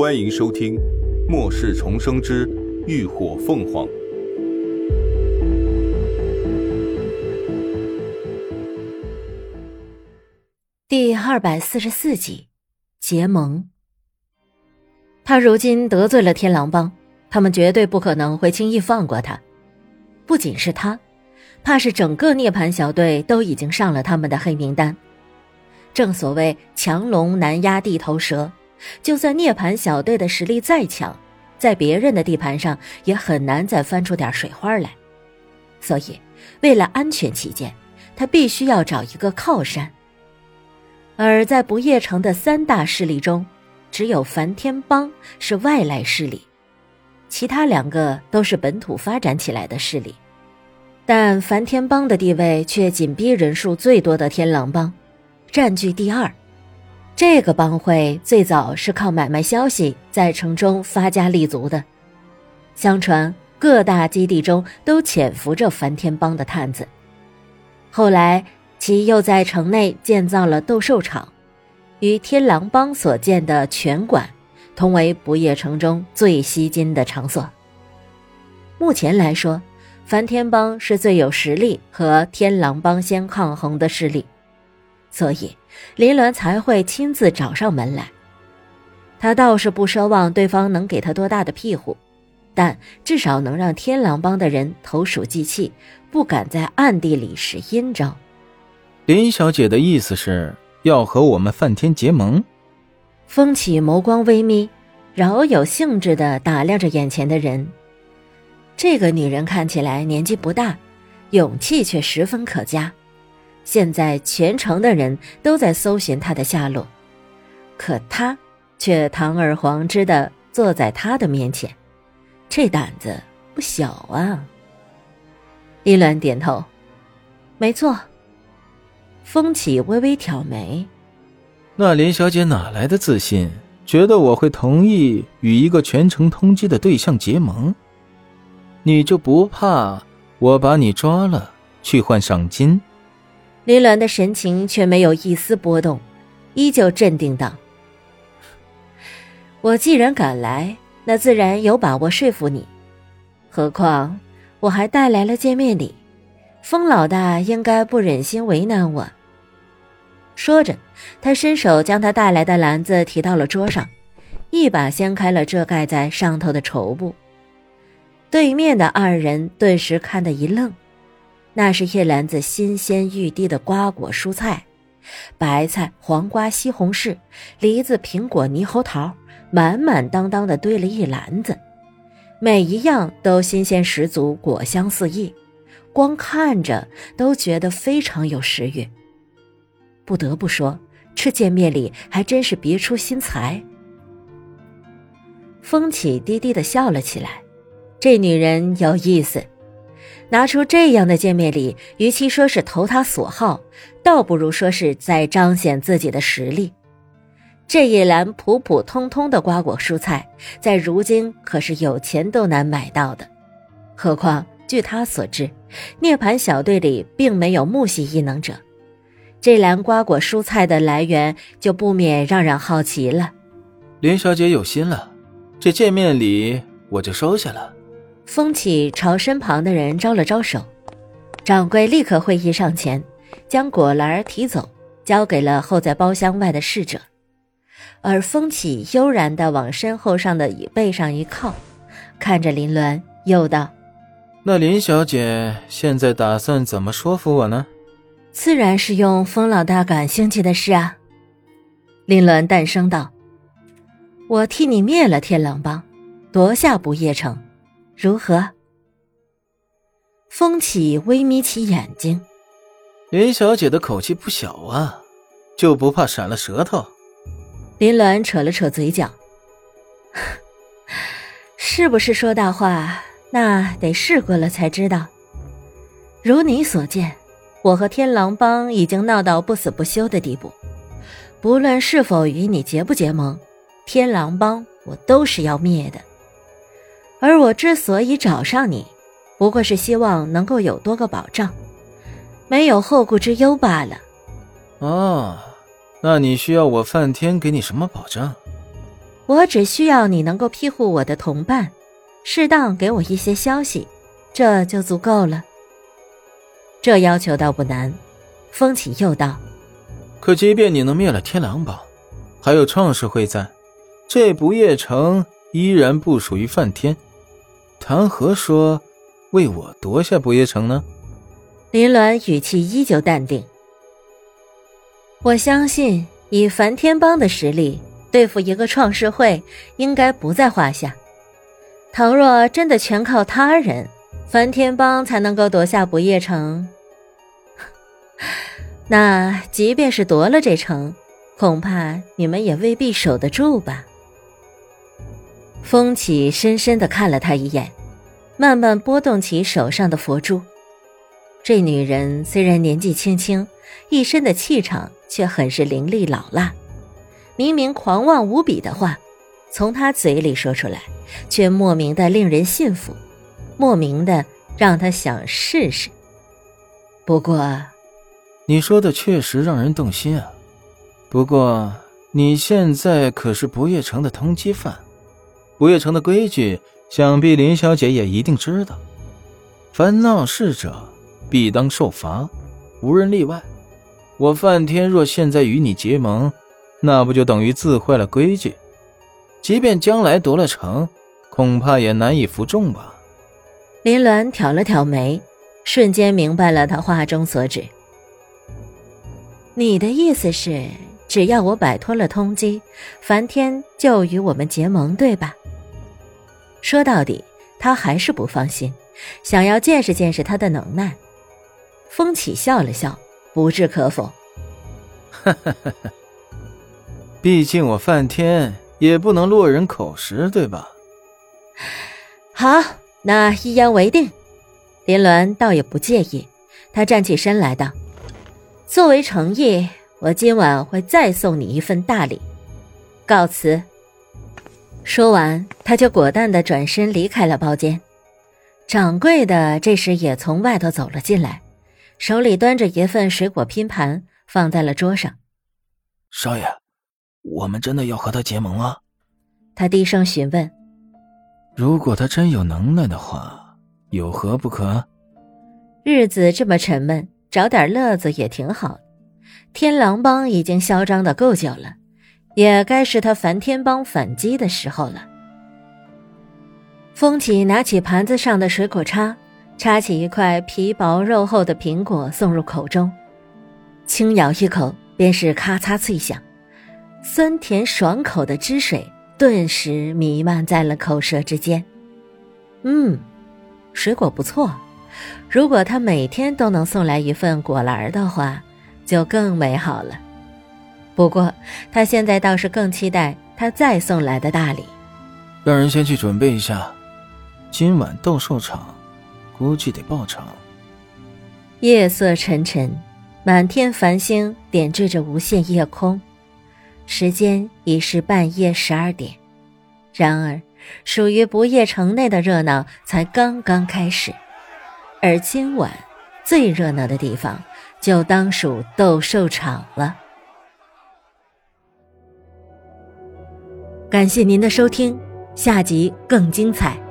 欢迎收听《末世重生之浴火凤凰》第二百四十四集结盟。他如今得罪了天狼帮，他们绝对不可能会轻易放过他。不仅是他，怕是整个涅槃小队都已经上了他们的黑名单。正所谓强龙难压地头蛇，就算涅槃小队的实力再强，在别人的地盘上也很难再翻出点水花来。所以，为了安全起见，他必须要找一个靠山。而在不夜城的三大势力中，只有梵天帮是外来势力，其他两个都是本土发展起来的势力。但梵天帮的地位却紧逼人数最多的天狼帮。占据第二，这个帮会最早是靠买卖消息在城中发家立足的。相传各大基地中都潜伏着梵天帮的探子。后来其又在城内建造了斗兽场，与天狼帮所建的拳馆同为不夜城中最吸金的场所。目前来说，梵天帮是最有实力和天狼帮先抗衡的势力。所以，林鸾才会亲自找上门来。他倒是不奢望对方能给他多大的庇护，但至少能让天狼帮的人投鼠忌器，不敢在暗地里使阴招。林小姐的意思是要和我们梵天结盟？风起眸光微眯，饶有兴致地打量着眼前的人。这个女人看起来年纪不大，勇气却十分可嘉。现在全城的人都在搜寻他的下落，可他却堂而皇之的坐在他的面前，这胆子不小啊！依鸾点头，没错。风起微微挑眉，那林小姐哪来的自信，觉得我会同意与一个全城通缉的对象结盟？你就不怕我把你抓了去换赏金？林鸾的神情却没有一丝波动，依旧镇定道：“我既然敢来，那自然有把握说服你。何况我还带来了见面礼，风老大应该不忍心为难我。”说着，他伸手将他带来的篮子提到了桌上，一把掀开了遮盖在上头的绸布。对面的二人顿时看得一愣。那是一篮子新鲜欲滴的瓜果蔬菜，白菜、黄瓜、西红柿、梨子、苹果、猕猴桃，满满当当的堆了一篮子，每一样都新鲜十足，果香四溢，光看着都觉得非常有食欲。不得不说，这见面礼还真是别出心裁。风起低低的笑了起来，这女人有意思。拿出这样的见面礼，与其说是投他所好，倒不如说是在彰显自己的实力。这一篮普普通通的瓜果蔬菜，在如今可是有钱都难买到的。何况据他所知，涅槃小队里并没有木系异能者，这篮瓜果蔬菜的来源就不免让人好奇了。林小姐有心了，这见面礼我就收下了。风起朝身旁的人招了招手，掌柜立刻会意上前，将果篮提走，交给了候在包厢外的侍者。而风起悠然地往身后上的椅背上一靠，看着林鸾，又道：“那林小姐现在打算怎么说服我呢？”“自然是用风老大感兴趣的事啊。”林鸾淡声道：“我替你灭了天狼帮，夺下不夜城。”如何？风起微眯起眼睛，林小姐的口气不小啊，就不怕闪了舌头？林鸾扯了扯嘴角，是不是说大话？那得试过了才知道。如你所见，我和天狼帮已经闹到不死不休的地步，不论是否与你结不结盟，天狼帮我都是要灭的。而我之所以找上你，不过是希望能够有多个保障，没有后顾之忧罢了。哦，那你需要我梵天给你什么保障？我只需要你能够庇护我的同伴，适当给我一些消息，这就足够了。这要求倒不难。风起又道：“可即便你能灭了天狼堡，还有创世会在，这不夜城依然不属于梵天，谈何说为我夺下不夜城呢？”林鸾语气依旧淡定：“我相信以梵天帮的实力。”对付一个创世会，应该不在话下。倘若真的全靠他人，梵天帮才能够夺下不夜城，那即便是夺了这城，恐怕你们也未必守得住吧。风起深深的看了他一眼，慢慢拨动起手上的佛珠。这女人虽然年纪轻轻，一身的气场却很是凌厉老辣。明明狂妄无比的话，从他嘴里说出来，却莫名的令人信服，莫名的让他想试试。不过，你说的确实让人动心啊。不过，你现在可是不夜城的通缉犯，不夜城的规矩，想必林小姐也一定知道。凡闹事者，必当受罚，无人例外。我梵天若现在与你结盟，那不就等于自坏了规矩？即便将来夺了城，恐怕也难以服众吧。林鸾挑了挑眉，瞬间明白了他话中所指。你的意思是，只要我摆脱了通缉，梵天就与我们结盟，对吧？说到底，他还是不放心，想要见识见识他的能耐。风起笑了笑，不置可否。哈哈哈哈。毕竟我梵天也不能落人口实，对吧？好，那一言为定。林鸾倒也不介意，他站起身来道：“作为诚意，我今晚会再送你一份大礼。告辞。”说完，他就果断的转身离开了包间。掌柜的这时也从外头走了进来，手里端着一份水果拼盘，放在了桌上。少爷。我们真的要和他结盟了？他低声询问。如果他真有能耐的话，有何不可？日子这么沉闷，找点乐子也挺好。天狼帮已经嚣张的够久了，也该是他梵天帮反击的时候了。风起拿起盘子上的水果叉，插起一块皮薄肉厚的苹果送入口中，轻咬一口，便是咔嚓脆响。酸甜爽口的汁水顿时弥漫在了口舌之间。嗯，水果不错。如果他每天都能送来一份果篮的话，就更美好了。不过他现在倒是更期待他再送来的大礼。让人先去准备一下，今晚斗兽场估计得爆场。夜色沉沉，满天繁星点缀着无限夜空。时间已是半夜十二点，然而，属于不夜城内的热闹才刚刚开始，而今晚最热闹的地方就当属斗兽场了。感谢您的收听，下集更精彩。